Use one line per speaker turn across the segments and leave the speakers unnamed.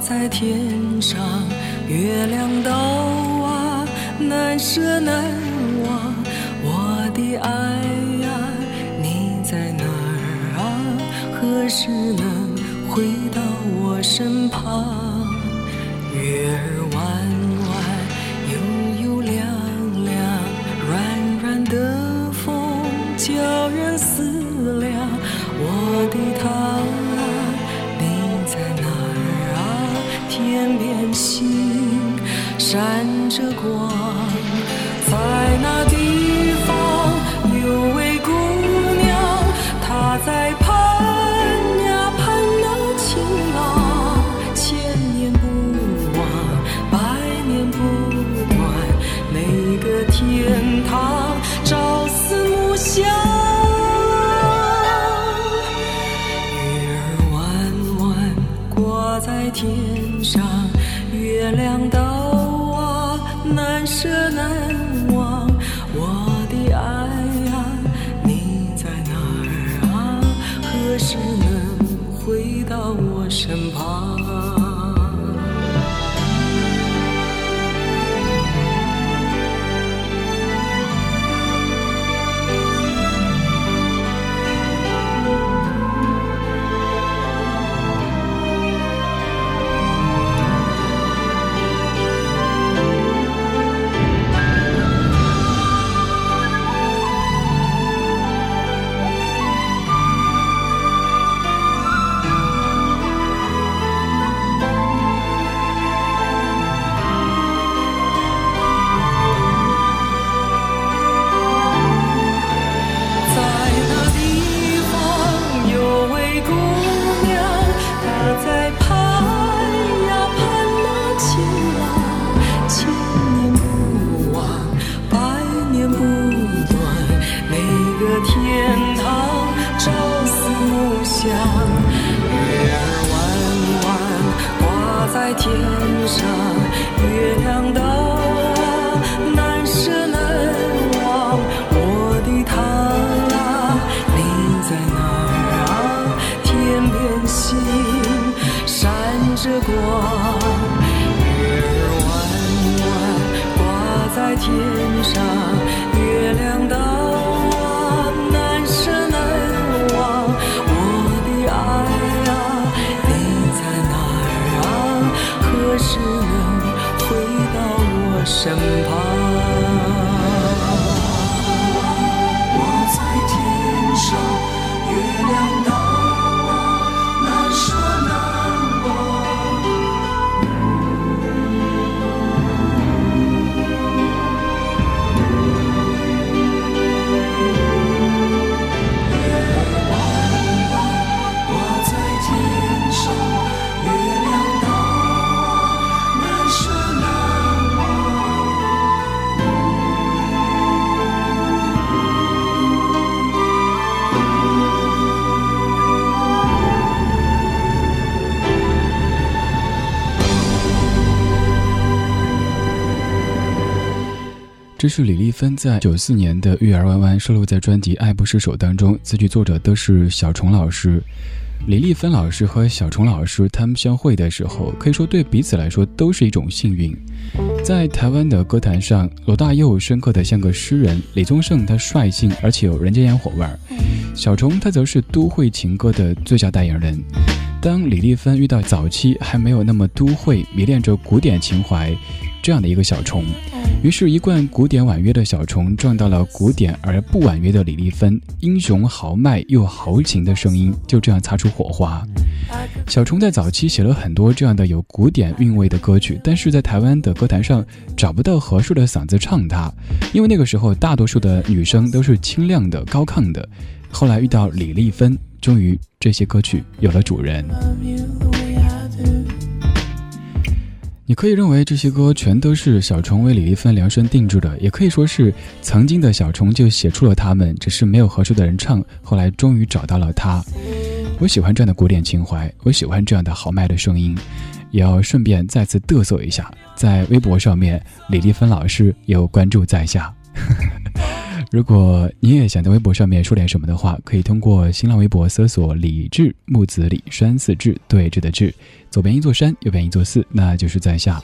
在天上，月亮岛啊，难舍难忘。我的爱呀，你在哪儿啊？何时能回到我身旁？月儿不断，每个天堂朝思暮想。月儿弯弯挂在天上，月亮的难舍难忘。我的他，你在哪儿啊？天边星闪着光，月儿弯弯挂在天上。月亮刀啊难舍难忘我的爱啊你在哪儿啊？何时能回到我身旁？
这是李丽芬在九四年的《育儿弯弯》收录在专辑《爱不释手》当中，词曲作者都是小虫老师。李丽芬老师和小虫老师他们相会的时候，可以说对彼此来说都是一种幸运。在台湾的歌坛上，罗大佑深刻的像个诗人，李宗盛他率性而且有人间烟火味儿，小虫他则是都会情歌的最佳代言人。当李丽芬遇到早期还没有那么都会、迷恋着古典情怀这样的一个小虫。于是，一贯古典婉约的小虫撞到了古典而不婉约的李丽芬，英雄豪迈又豪情的声音就这样擦出火花。小虫在早期写了很多这样的有古典韵味的歌曲，但是在台湾的歌坛上找不到合适的嗓子唱它，因为那个时候大多数的女生都是清亮的、高亢的。后来遇到李丽芬，终于这些歌曲有了主人。你可以认为这些歌全都是小虫为李丽芬量身定制的，也可以说是曾经的小虫就写出了他们，只是没有合适的人唱，后来终于找到了他。我喜欢这样的古典情怀，我喜欢这样的豪迈的声音，也要顺便再次嘚瑟一下，在微博上面，李丽芬老师有关注在下。如果你也想在微博上面说点什么的话，可以通过新浪微博搜索“李志木子李山寺志对峙的志”，左边一座山，右边一座寺，那就是在下。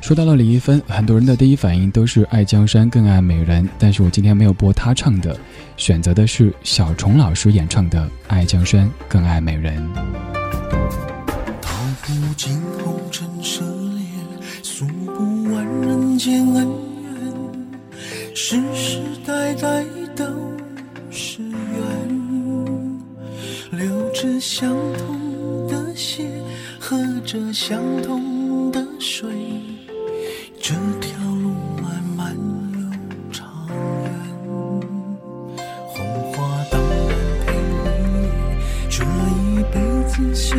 说到了李易峰，很多人的第一反应都是爱江山更爱美人，但是我今天没有播他唱的，选择的是小虫老师演唱的《爱江山更爱美人》。
道不尽红尘奢恋，诉不完人间恩，世世代代都是缘，流着相同的血，喝着相同的水。这条路漫漫又长远，红花当然配绿叶，这一辈子谁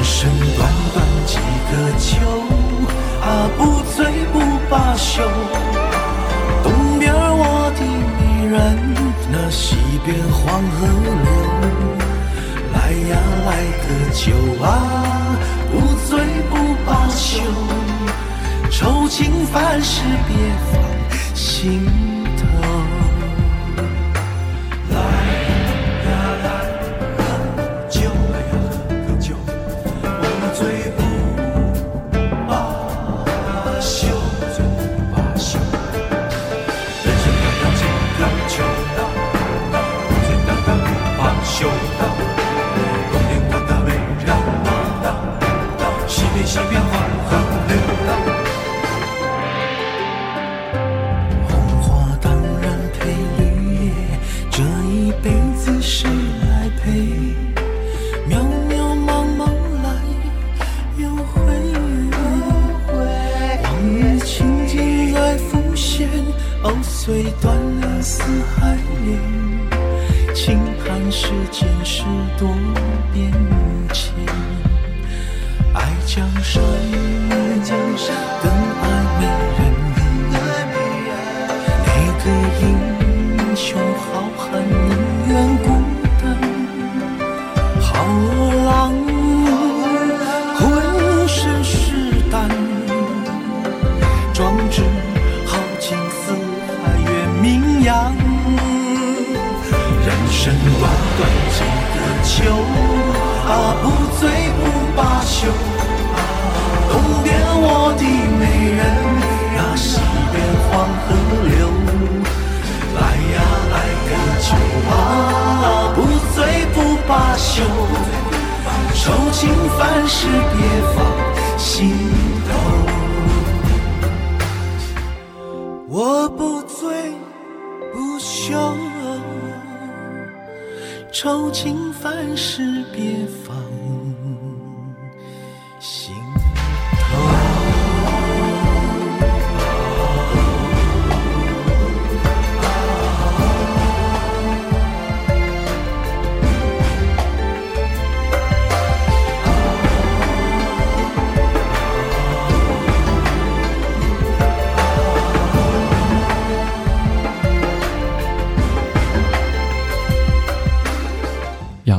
人生短短几个秋。啊，不醉不罢休。东边我的美人，那西边黄河流。来呀来个酒啊，不醉不罢休。愁情烦事别放心。行。醉断了四海连，轻叹世间事多变迁，爱江山。人生短短几个秋啊不醉不罢休东边我的美人啊西边黄河流来呀来个酒啊不醉不罢休愁情烦事别放心头我不醉不休。愁情烦事别放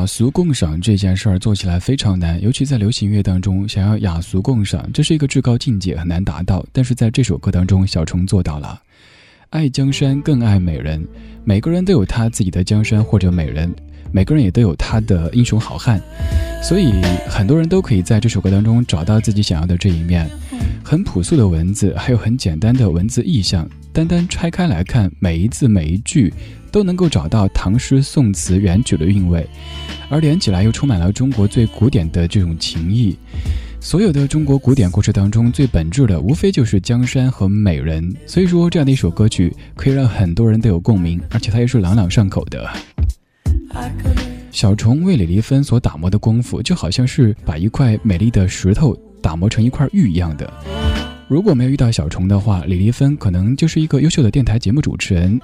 雅俗共赏这件事儿做起来非常难，尤其在流行乐当中。想要雅俗共赏，这是一个至高境界，很难达到。但是在这首歌当中，小虫做到了。爱江山更爱美人，每个人都有他自己的江山或者美人，每个人也都有他的英雄好汉。所以很多人都可以在这首歌当中找到自己想要的这一面。很朴素的文字，还有很简单的文字意象，单单拆开来看，每一字每一句都能够找到唐诗宋词元曲的韵味。而连起来又充满了中国最古典的这种情谊。所有的中国古典故事当中，最本质的无非就是江山和美人。所以说，这样的一首歌曲可以让很多人都有共鸣，而且它也是朗朗上口的。小虫为李丽芬所打磨的功夫，就好像是把一块美丽的石头打磨成一块玉一样的。如果没有遇到小虫的话，李丽芬可能就是一个优秀的电台节目主持人；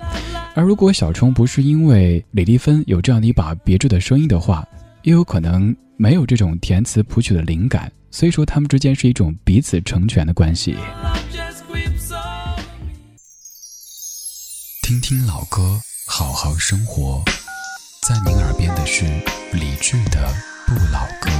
而如果小虫不是因为李丽芬有这样的一把别致的声音的话，也有可能没有这种填词谱曲的灵感。所以说，他们之间是一种彼此成全的关系。听听老歌，好好生活，在您耳边的是理智的不老歌。